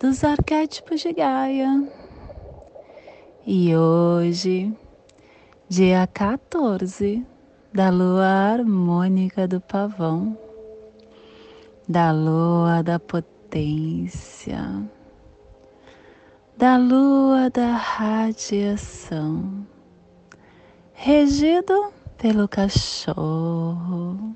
dos arquétipos de Gaia. E hoje, dia 14 da lua harmônica do pavão, da lua da potência, da lua da radiação, regido pelo cachorro.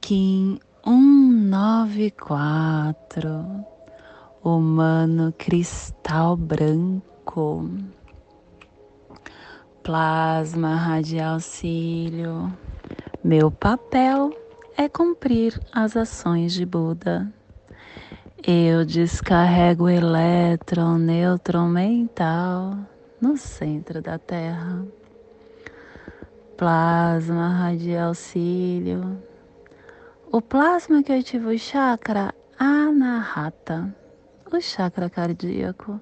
Kim 194, humano cristal branco, plasma radial cílio. Meu papel é cumprir as ações de Buda. Eu descarrego elétron, nêutron mental no centro da Terra. Plasma radial cílio o plasma que ativa o chakra anahata, o chakra cardíaco.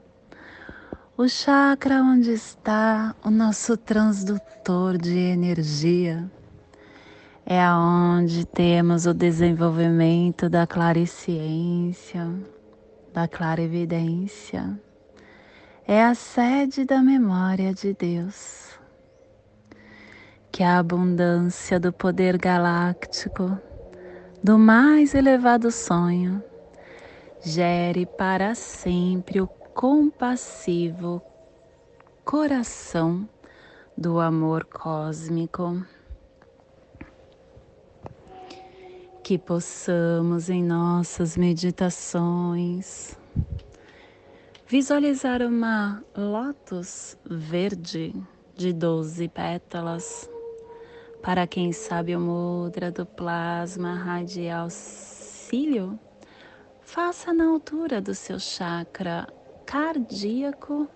O chakra onde está o nosso transdutor de energia. É aonde temos o desenvolvimento da clariciência, da clarividência. É a sede da memória de Deus. Que a abundância do poder galáctico do mais elevado sonho, gere para sempre o compassivo coração do amor cósmico. Que possamos em nossas meditações visualizar uma lótus verde de doze pétalas para quem sabe o mudra do plasma radial cílio, faça na altura do seu chakra cardíaco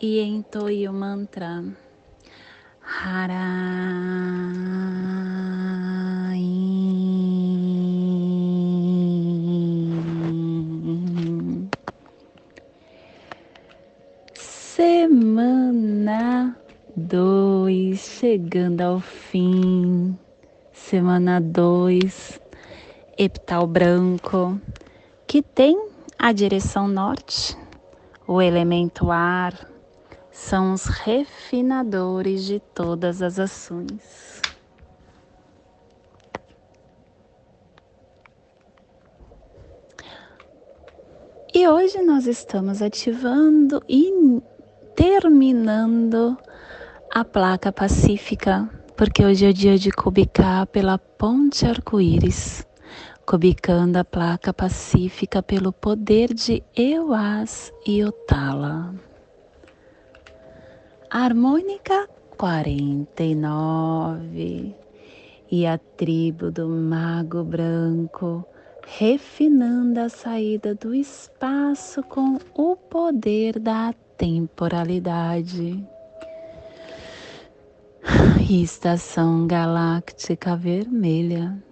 e entoie o mantra Harai. Semana dois, chegando ao fim. Semana dois, epital branco, que tem a direção norte, o elemento ar, são os refinadores de todas as ações. E hoje nós estamos ativando e terminando a placa pacífica, porque hoje é o dia de cubicar pela ponte arco-íris, cubicando a placa pacífica pelo poder de Euas e Otala. Harmônica 49 e a tribo do Mago Branco refinando a saída do espaço com o poder da temporalidade estação galáctica vermelha,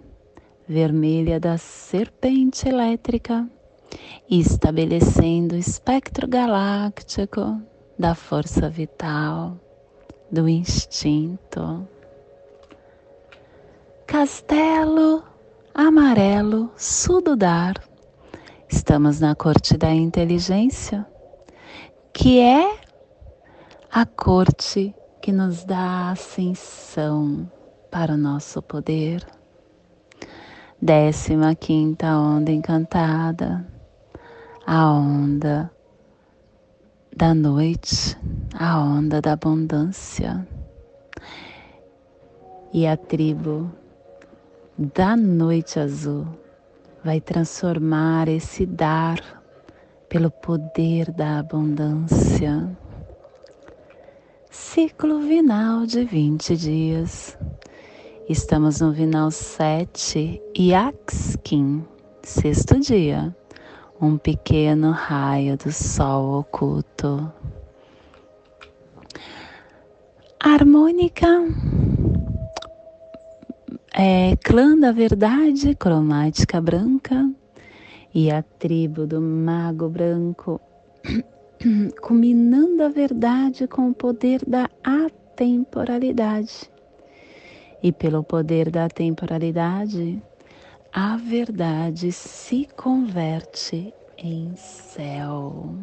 vermelha da serpente elétrica, estabelecendo o espectro galáctico da força vital, do instinto. Castelo amarelo sududar. Estamos na corte da inteligência, que é a corte que nos dá ascensão para o nosso poder. Décima quinta onda encantada, a onda da noite, a onda da abundância. E a tribo da noite azul vai transformar esse dar pelo poder da abundância ciclo vinal de 20 dias. Estamos no vinal 7 e Axkin, sexto dia, um pequeno raio do sol oculto. Harmônica é clã da verdade cromática branca e a tribo do mago branco, culminando a verdade com o poder da atemporalidade. E pelo poder da temporalidade, a verdade se converte em céu.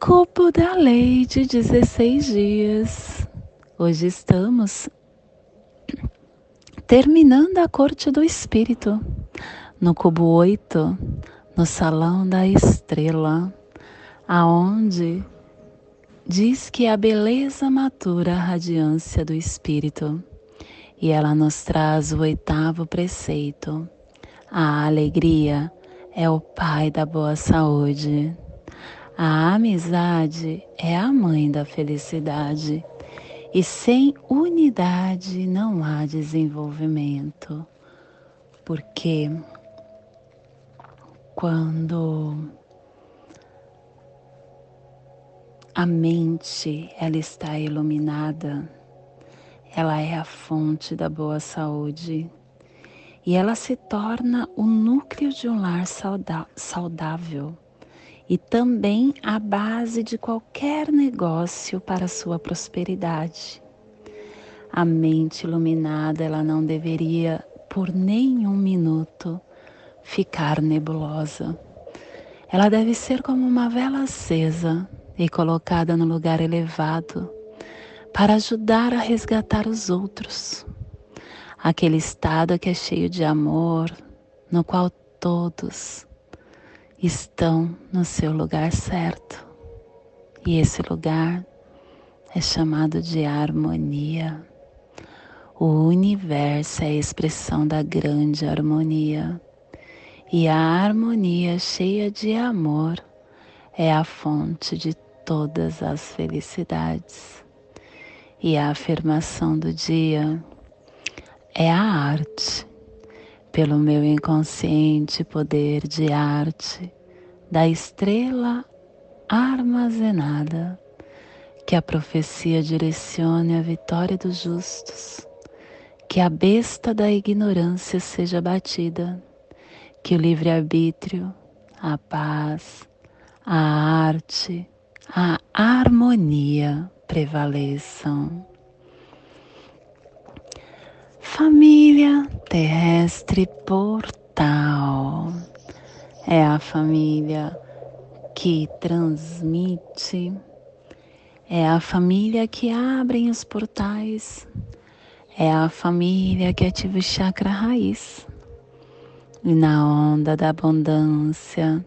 Cupo da lei de 16 dias. Hoje estamos terminando a corte do espírito, no cubo 8, no salão da estrela, aonde diz que a beleza matura a radiância do espírito. E ela nos traz o oitavo preceito. A alegria é o pai da boa saúde. A amizade é a mãe da felicidade e sem unidade não há desenvolvimento. Porque quando a mente ela está iluminada, ela é a fonte da boa saúde e ela se torna o núcleo de um lar saudável e também a base de qualquer negócio para sua prosperidade. A mente iluminada, ela não deveria por nenhum minuto ficar nebulosa. Ela deve ser como uma vela acesa e colocada no lugar elevado para ajudar a resgatar os outros. Aquele estado que é cheio de amor, no qual todos estão no seu lugar certo. E esse lugar é chamado de harmonia. O universo é a expressão da grande harmonia. E a harmonia cheia de amor é a fonte de todas as felicidades. E a afirmação do dia é a arte pelo meu inconsciente poder de arte da estrela armazenada, que a profecia direcione a vitória dos justos, que a besta da ignorância seja batida, que o livre-arbítrio, a paz, a arte, a harmonia prevaleçam. Família terrestre portal é a família que transmite, é a família que abre os portais, é a família que ativa o chakra raiz. E na onda da abundância,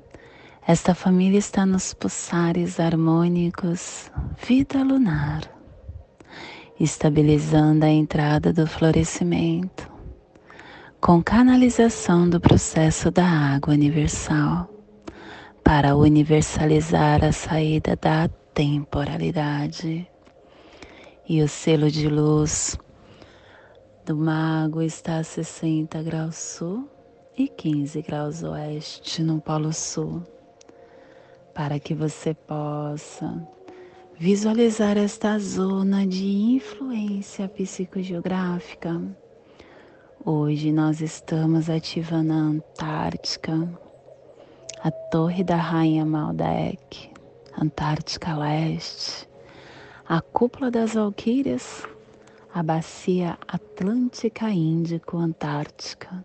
esta família está nos pulsares harmônicos, vida lunar estabilizando a entrada do florescimento, com canalização do processo da água universal, para universalizar a saída da temporalidade. E o selo de luz do mago está a 60 graus sul e 15 graus oeste no Polo Sul, para que você possa visualizar esta zona de influência psicogeográfica. Hoje nós estamos ativando a Antártica, a Torre da Rainha Maldek, Antártica Leste, a Cúpula das Valquírias, a Bacia Atlântica Índico-Antártica,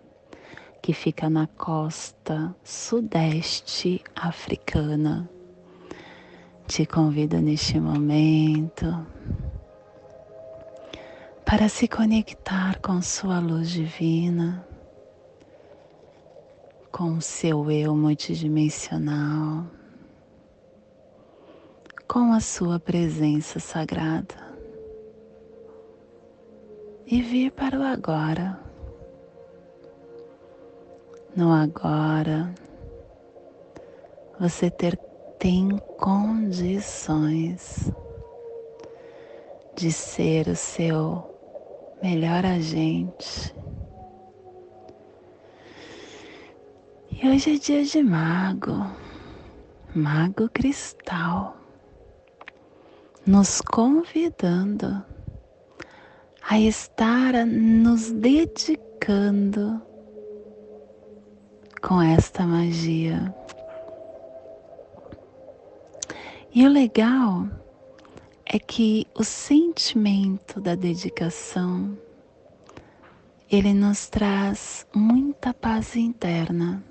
que fica na costa sudeste africana te convido neste momento para se conectar com sua luz divina, com seu eu multidimensional, com a sua presença sagrada e vir para o agora. No agora, você ter tem condições de ser o seu melhor agente, E hoje é dia de mago, mago cristal, nos convidando a estar nos dedicando com esta magia. E o legal é que o sentimento da dedicação ele nos traz muita paz interna.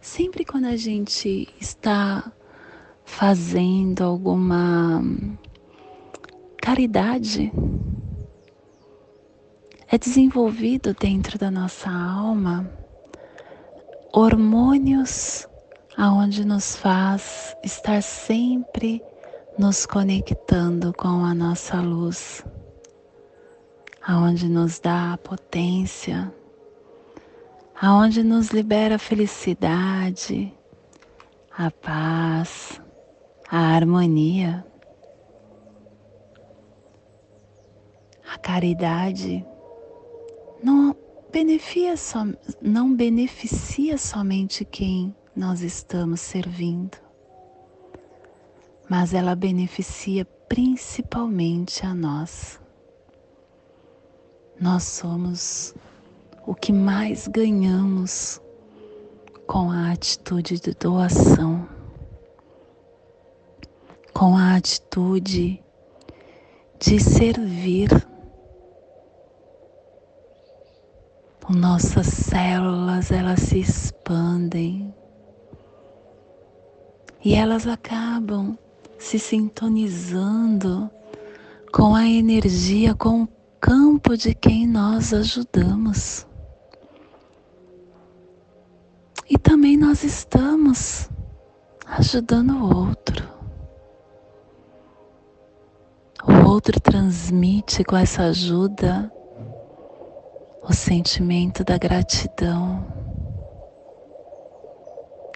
Sempre quando a gente está fazendo alguma caridade, é desenvolvido dentro da nossa alma hormônios aonde nos faz estar sempre nos conectando com a nossa luz, aonde nos dá potência aonde nos libera a felicidade, a paz, a harmonia. A caridade não beneficia, não beneficia somente quem nós estamos servindo, mas ela beneficia principalmente a nós. Nós somos o que mais ganhamos com a atitude de doação, com a atitude de servir. Nossas células elas se expandem e elas acabam se sintonizando com a energia, com o campo de quem nós ajudamos. E também nós estamos ajudando o outro. O outro transmite com essa ajuda o sentimento da gratidão.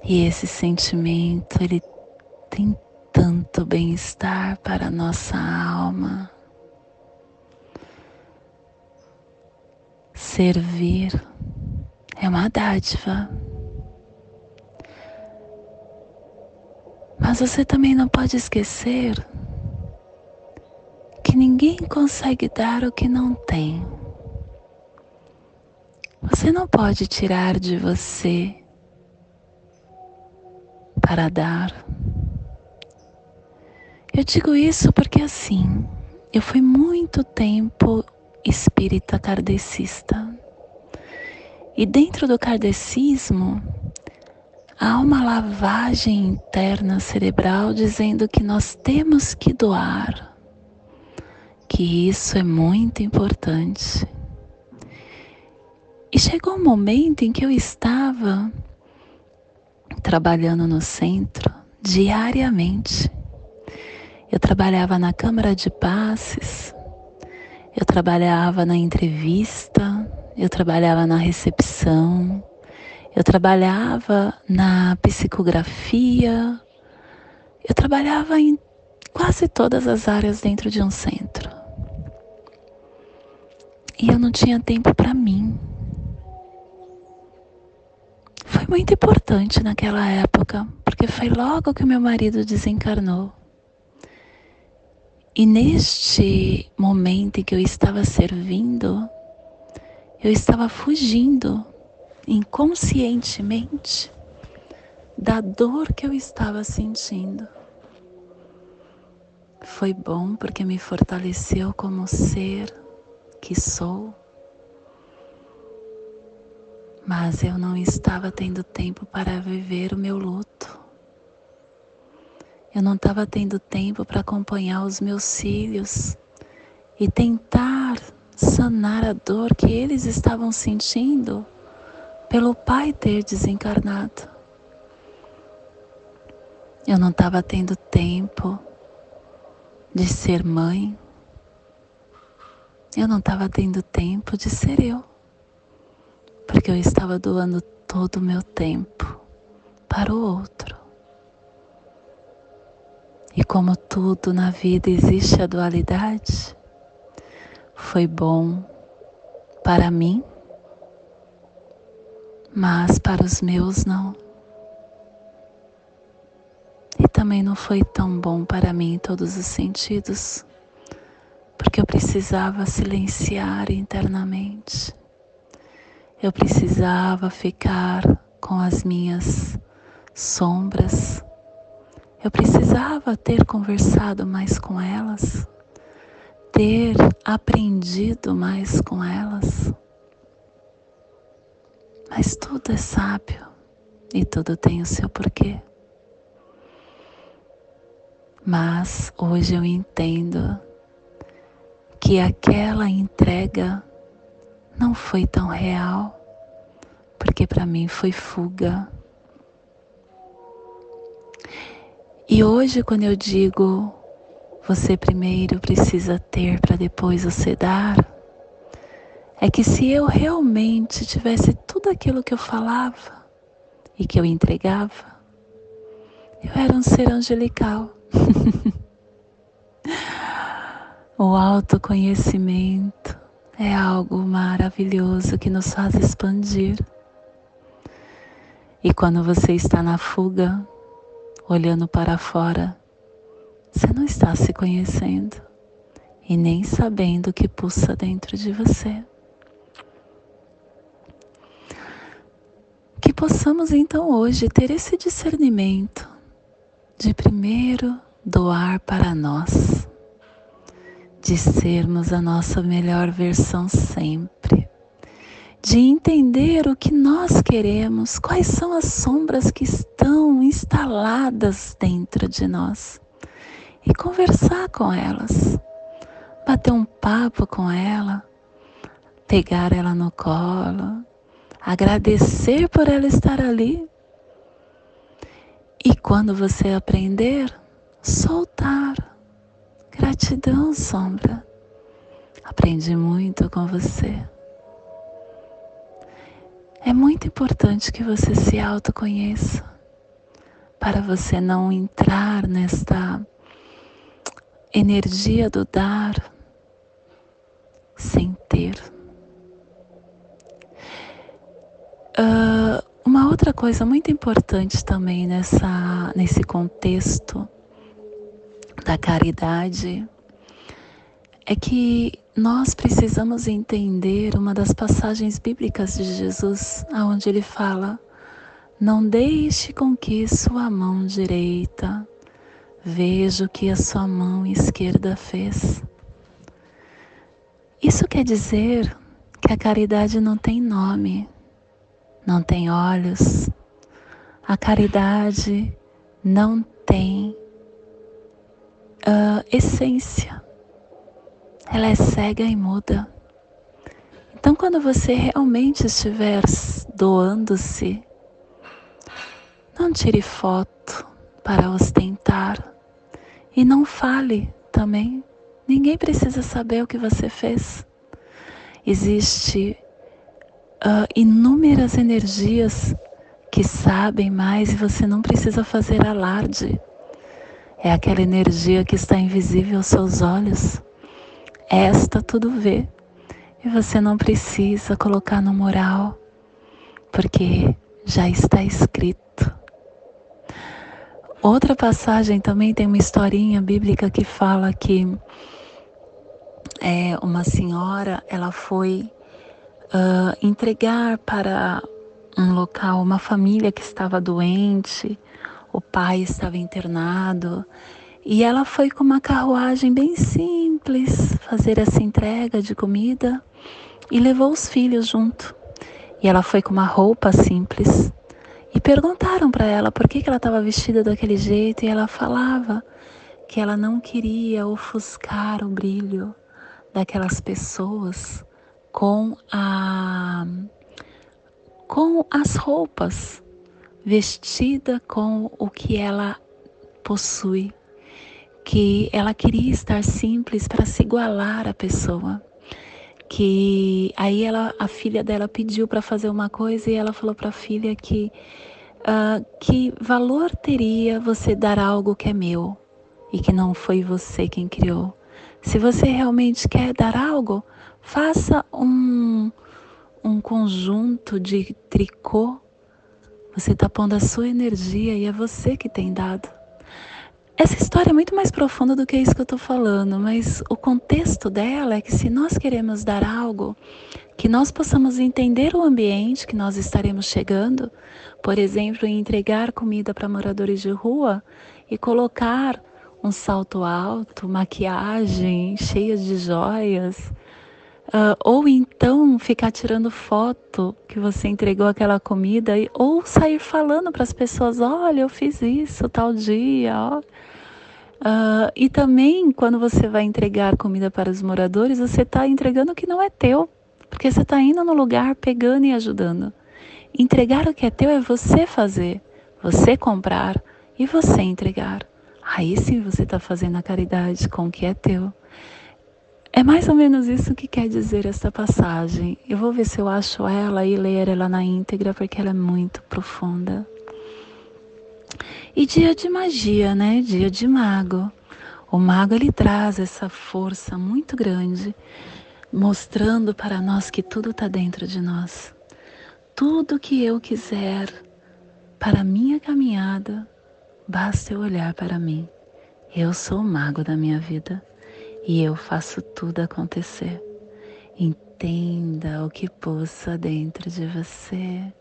E esse sentimento, ele tem tanto bem-estar para nossa alma. Servir é uma dádiva. Mas você também não pode esquecer que ninguém consegue dar o que não tem. Você não pode tirar de você para dar. Eu digo isso porque assim, eu fui muito tempo espírita kardecista. E dentro do kardecismo, há uma lavagem interna cerebral dizendo que nós temos que doar, que isso é muito importante. E chegou um momento em que eu estava trabalhando no centro diariamente. Eu trabalhava na Câmara de Passes, eu trabalhava na entrevista, eu trabalhava na recepção, eu trabalhava na psicografia, eu trabalhava em quase todas as áreas dentro de um centro. E eu não tinha tempo para mim. Foi muito importante naquela época, porque foi logo que o meu marido desencarnou. E neste momento em que eu estava servindo, eu estava fugindo inconscientemente da dor que eu estava sentindo. Foi bom porque me fortaleceu como ser que sou, mas eu não estava tendo tempo para viver o meu luto. Eu não estava tendo tempo para acompanhar os meus filhos e tentar sanar a dor que eles estavam sentindo pelo pai ter desencarnado. Eu não estava tendo tempo de ser mãe. Eu não estava tendo tempo de ser eu, porque eu estava doando todo o meu tempo para o outro. E como tudo na vida existe a dualidade, foi bom para mim mas para os meus não. E também não foi tão bom para mim em todos os sentidos, porque eu precisava silenciar internamente. Eu precisava ficar com as minhas sombras. Eu precisava ter conversado mais com elas, ter aprendido mais com elas. Mas tudo é sábio e tudo tem o seu porquê. Mas hoje eu entendo que aquela entrega não foi tão real, porque para mim foi fuga. E hoje, quando eu digo você primeiro precisa ter para depois você dar, é que se eu realmente tivesse tudo aquilo que eu falava e que eu entregava, eu era um ser angelical. o autoconhecimento é algo maravilhoso que nos faz expandir. E quando você está na fuga, olhando para fora, você não está se conhecendo e nem sabendo o que pulsa dentro de você. Que possamos então hoje ter esse discernimento de primeiro doar para nós, de sermos a nossa melhor versão sempre, de entender o que nós queremos, quais são as sombras que estão instaladas dentro de nós. E conversar com elas, bater um papo com ela, pegar ela no colo, agradecer por ela estar ali. E quando você aprender, soltar. Gratidão, sombra. Aprendi muito com você. É muito importante que você se autoconheça para você não entrar nesta energia do dar sem ter. Uh, uma outra coisa muito importante também nessa, nesse contexto da caridade é que nós precisamos entender uma das passagens bíblicas de Jesus, aonde ele fala: Não deixe com que sua mão direita veja o que a sua mão esquerda fez. Isso quer dizer que a caridade não tem nome, não tem olhos, a caridade não tem uh, essência, ela é cega e muda. Então, quando você realmente estiver doando-se, não tire foto para ostentar e não fale também. Ninguém precisa saber o que você fez. Existe uh, inúmeras energias que sabem mais e você não precisa fazer alarde. É aquela energia que está invisível aos seus olhos. Esta tudo vê. E você não precisa colocar no moral, porque já está escrito. Outra passagem também tem uma historinha bíblica que fala que é, uma senhora ela foi uh, entregar para um local uma família que estava doente, o pai estava internado e ela foi com uma carruagem bem simples fazer essa entrega de comida e levou os filhos junto. E ela foi com uma roupa simples. E perguntaram para ela por que, que ela estava vestida daquele jeito e ela falava que ela não queria ofuscar o brilho daquelas pessoas com a com as roupas, vestida com o que ela possui, que ela queria estar simples para se igualar à pessoa. Que aí ela, a filha dela pediu para fazer uma coisa e ela falou para a filha que uh, que valor teria você dar algo que é meu e que não foi você quem criou. Se você realmente quer dar algo, faça um, um conjunto de tricô, você está pondo a sua energia e é você que tem dado. Essa história é muito mais profunda do que isso que eu estou falando, mas o contexto dela é que se nós queremos dar algo, que nós possamos entender o ambiente que nós estaremos chegando, por exemplo, entregar comida para moradores de rua e colocar um salto alto, maquiagem cheia de joias, Uh, ou então ficar tirando foto que você entregou aquela comida, ou sair falando para as pessoas: olha, eu fiz isso tal dia. Ó. Uh, e também, quando você vai entregar comida para os moradores, você está entregando o que não é teu, porque você está indo no lugar, pegando e ajudando. Entregar o que é teu é você fazer, você comprar e você entregar. Aí sim você está fazendo a caridade com o que é teu. É mais ou menos isso que quer dizer essa passagem. Eu vou ver se eu acho ela e ler ela na íntegra, porque ela é muito profunda. E dia de magia, né? Dia de mago. O mago ele traz essa força muito grande, mostrando para nós que tudo está dentro de nós. Tudo que eu quiser para a minha caminhada, basta eu olhar para mim. Eu sou o mago da minha vida e eu faço tudo acontecer. Entenda o que possa dentro de você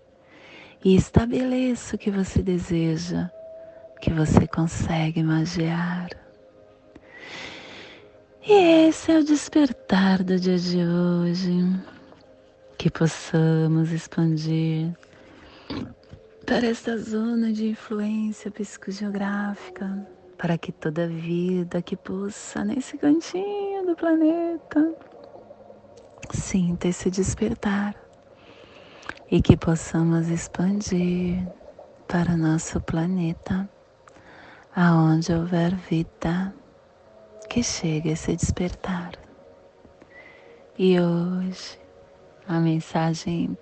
e estabeleça o que você deseja, que você consegue magiar. E esse é o despertar do dia de hoje, que possamos expandir para esta zona de influência psicogeográfica para que toda vida que pulsa nesse cantinho do planeta sinta esse despertar e que possamos expandir para nosso planeta, aonde houver vida, que chegue esse despertar. E hoje, a mensagem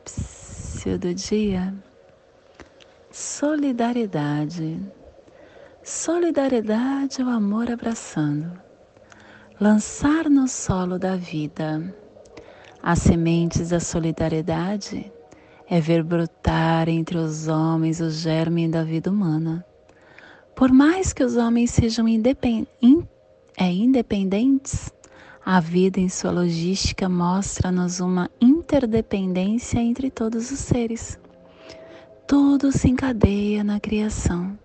do dia: solidariedade Solidariedade é o amor abraçando. Lançar no solo da vida as sementes da solidariedade é ver brotar entre os homens o germe da vida humana. Por mais que os homens sejam independ in é, independentes, a vida em sua logística mostra-nos uma interdependência entre todos os seres. Tudo se encadeia na criação.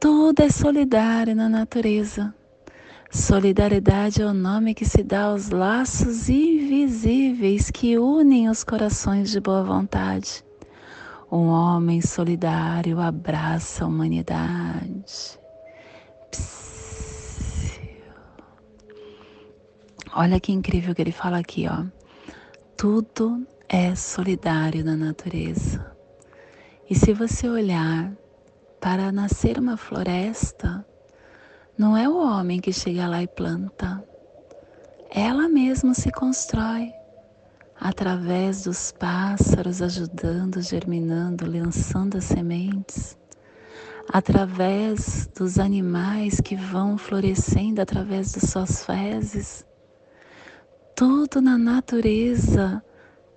Tudo é solidário na natureza. Solidariedade é o nome que se dá aos laços invisíveis que unem os corações de boa vontade. Um homem solidário abraça a humanidade. Olha que incrível que ele fala aqui, ó. Tudo é solidário na natureza. E se você olhar para nascer uma floresta, não é o homem que chega lá e planta. Ela mesma se constrói através dos pássaros ajudando, germinando, lançando as sementes, através dos animais que vão florescendo através das suas fezes. Tudo na natureza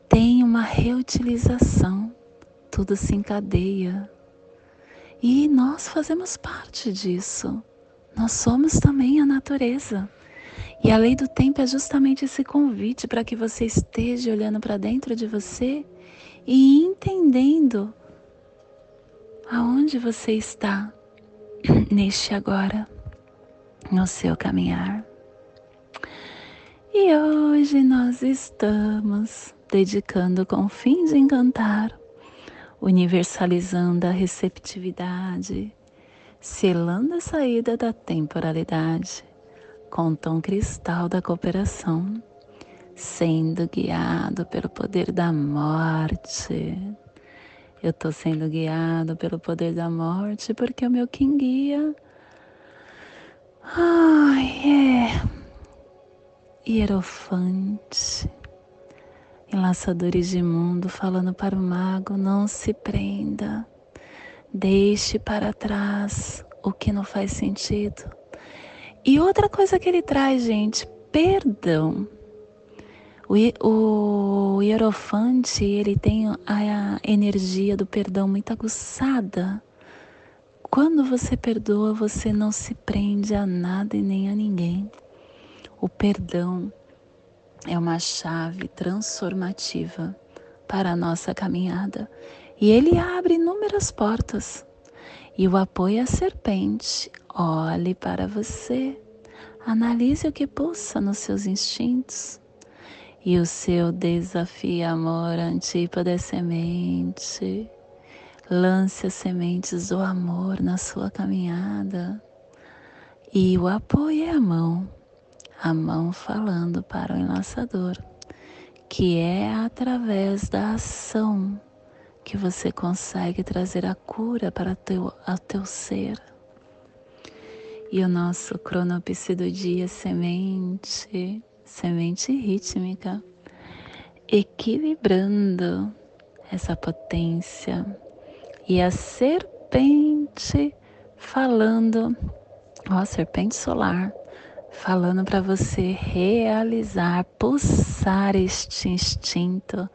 tem uma reutilização, tudo se encadeia. E nós fazemos parte disso. Nós somos também a natureza. E a lei do tempo é justamente esse convite para que você esteja olhando para dentro de você e entendendo aonde você está neste agora, no seu caminhar. E hoje nós estamos dedicando com o fim de encantar universalizando a receptividade, selando a saída da temporalidade com o tom cristal da cooperação, sendo guiado pelo poder da morte. Eu estou sendo guiado pelo poder da morte porque o meu quem guia. Ai, é. Hierofante Enlaçadores de mundo falando para o mago: não se prenda, deixe para trás o que não faz sentido. E outra coisa que ele traz, gente, perdão. O, o hierofante, ele tem a energia do perdão muito aguçada. Quando você perdoa, você não se prende a nada e nem a ninguém. O perdão é uma chave transformativa para a nossa caminhada e ele abre inúmeras portas. E o apoio à serpente, olhe para você, analise o que pulsa nos seus instintos e o seu desafio amor antípoda é semente. Lance as sementes do amor na sua caminhada. E o apoio é a mão, a mão falando para o enlaçador, que é através da ação que você consegue trazer a cura para teu, a teu ser. E o nosso cronopse do dia semente semente rítmica, equilibrando essa potência e a serpente falando, ó, serpente solar, falando para você realizar, pulsar este instinto.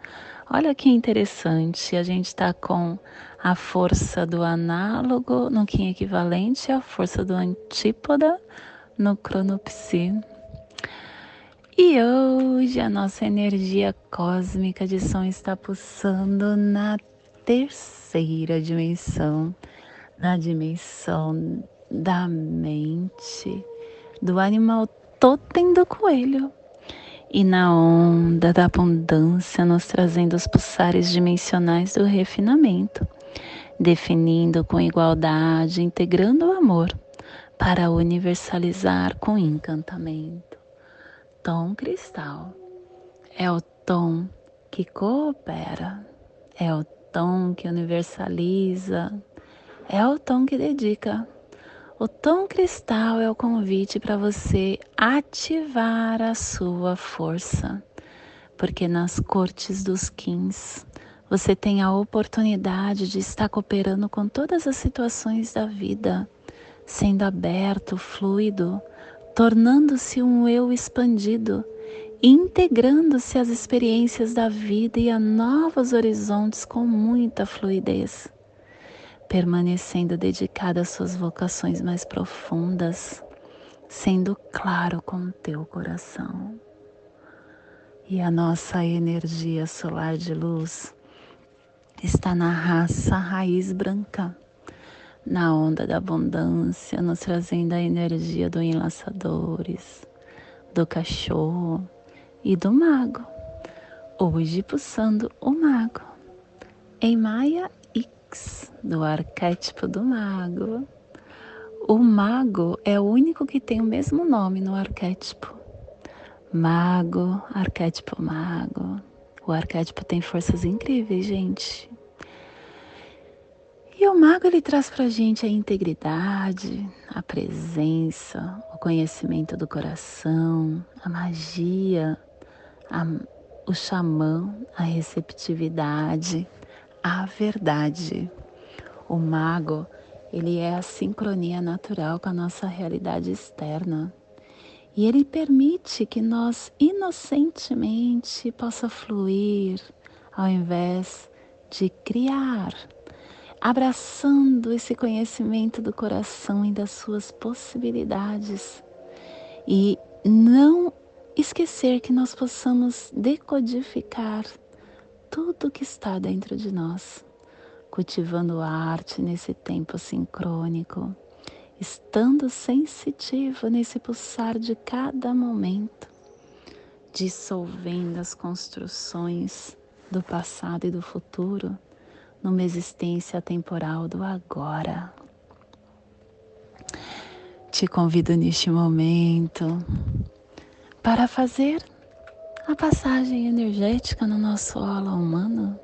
Olha que interessante, a gente está com a força do análogo no Kim equivalente, a força do antípoda no cronopsi. E hoje a nossa energia cósmica de som está pulsando na terceira dimensão, na dimensão da mente, do animal totem do coelho. E na onda da abundância, nos trazendo os pulsares dimensionais do refinamento, definindo com igualdade, integrando o amor para universalizar com encantamento tom cristal. É o tom que coopera, é o tom que universaliza, é o tom que dedica. O tom cristal é o convite para você ativar a sua força, porque nas cortes dos Kings você tem a oportunidade de estar cooperando com todas as situações da vida, sendo aberto, fluido, tornando-se um eu expandido, integrando-se às experiências da vida e a novos horizontes com muita fluidez, permanecendo dedicado às suas vocações mais profundas, sendo claro com o teu coração. E a nossa energia solar de luz está na raça raiz branca na onda da abundância, nos trazendo a energia do enlaçadores, do cachorro e do mago. Hoje pulsando o mago. Em Maia X, do arquétipo do mago. O mago é o único que tem o mesmo nome no arquétipo. Mago, arquétipo mago. O arquétipo tem forças incríveis, gente. E o mago ele traz para a gente a integridade, a presença, o conhecimento do coração, a magia, a, o xamã, a receptividade, a verdade. O mago ele é a sincronia natural com a nossa realidade externa. E ele permite que nós inocentemente possa fluir ao invés de criar abraçando esse conhecimento do coração e das suas possibilidades e não esquecer que nós possamos decodificar tudo que está dentro de nós, cultivando arte nesse tempo sincrônico, estando sensitivo nesse pulsar de cada momento, dissolvendo as construções do passado e do futuro numa existência temporal do agora. Te convido neste momento para fazer a passagem energética no nosso holo humano,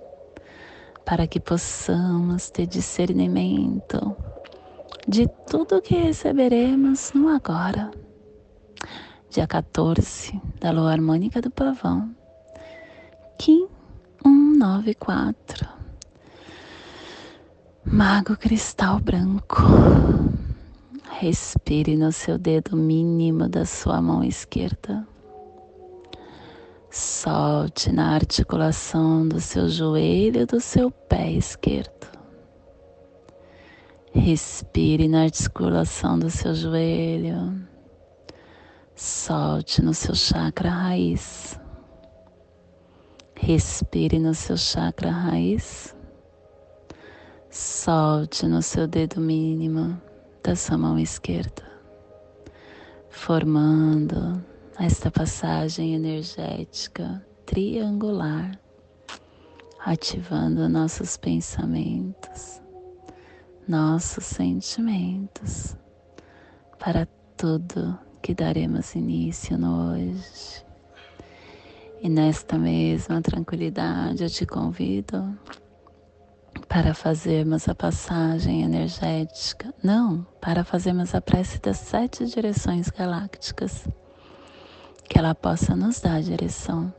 para que possamos ter discernimento de tudo que receberemos no agora. Dia 14 da lua harmônica do pavão, Kim 194. Mago cristal branco. Respire no seu dedo mínimo da sua mão esquerda. Solte na articulação do seu joelho e do seu pé esquerdo. Respire na articulação do seu joelho. Solte no seu chakra raiz. Respire no seu chakra raiz. Solte no seu dedo mínimo da sua mão esquerda, formando esta passagem energética triangular, ativando nossos pensamentos, nossos sentimentos para tudo que daremos início no hoje. E nesta mesma tranquilidade eu te convido para fazermos a passagem energética, não, para fazermos a prece das sete direções galácticas que ela possa nos dar direção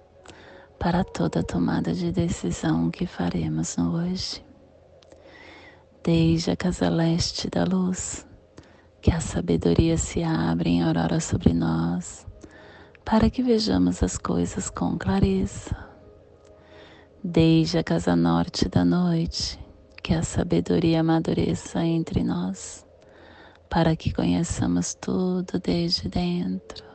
para toda tomada de decisão que faremos no hoje. Desde a casa leste da luz, que a sabedoria se abra em aurora sobre nós, para que vejamos as coisas com clareza. Desde a casa norte da noite, que a sabedoria amadureça entre nós, para que conheçamos tudo desde dentro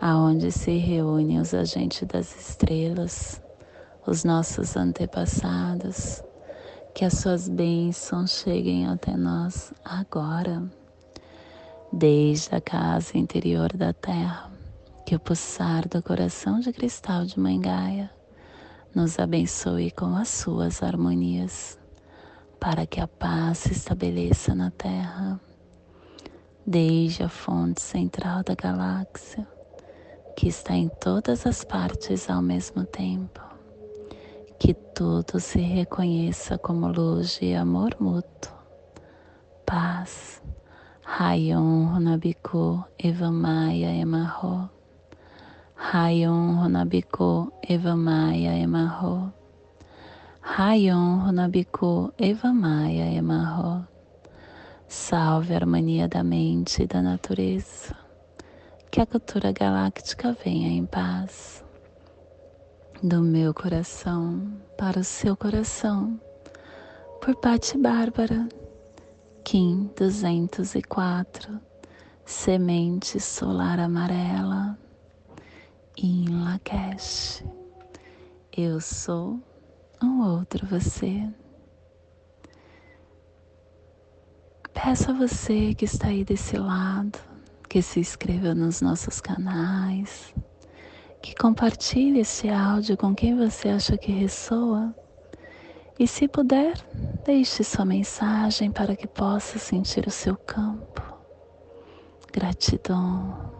aonde se reúnem os agentes das estrelas, os nossos antepassados, que as suas bênçãos cheguem até nós agora, desde a casa interior da terra, que o pulsar do coração de cristal de Mãe Gaia nos abençoe com as suas harmonias, para que a paz se estabeleça na terra, desde a fonte central da galáxia que está em todas as partes ao mesmo tempo. Que tudo se reconheça como luz e amor mútuo. Paz. Rayon Runabiku Evamaya Emarro. Rayon Runabiku Evamaya Emarro. Rayon Runabiku Evamaya Emarro. Salve a harmonia da mente e da natureza que a cultura galáctica venha em paz do meu coração para o seu coração, por Pati Bárbara, Kim 204, Semente Solar Amarela, em Lakesh. Eu sou um outro você. Peço a você que está aí desse lado que se inscreva nos nossos canais, que compartilhe esse áudio com quem você acha que ressoa. E se puder, deixe sua mensagem para que possa sentir o seu campo. Gratidão.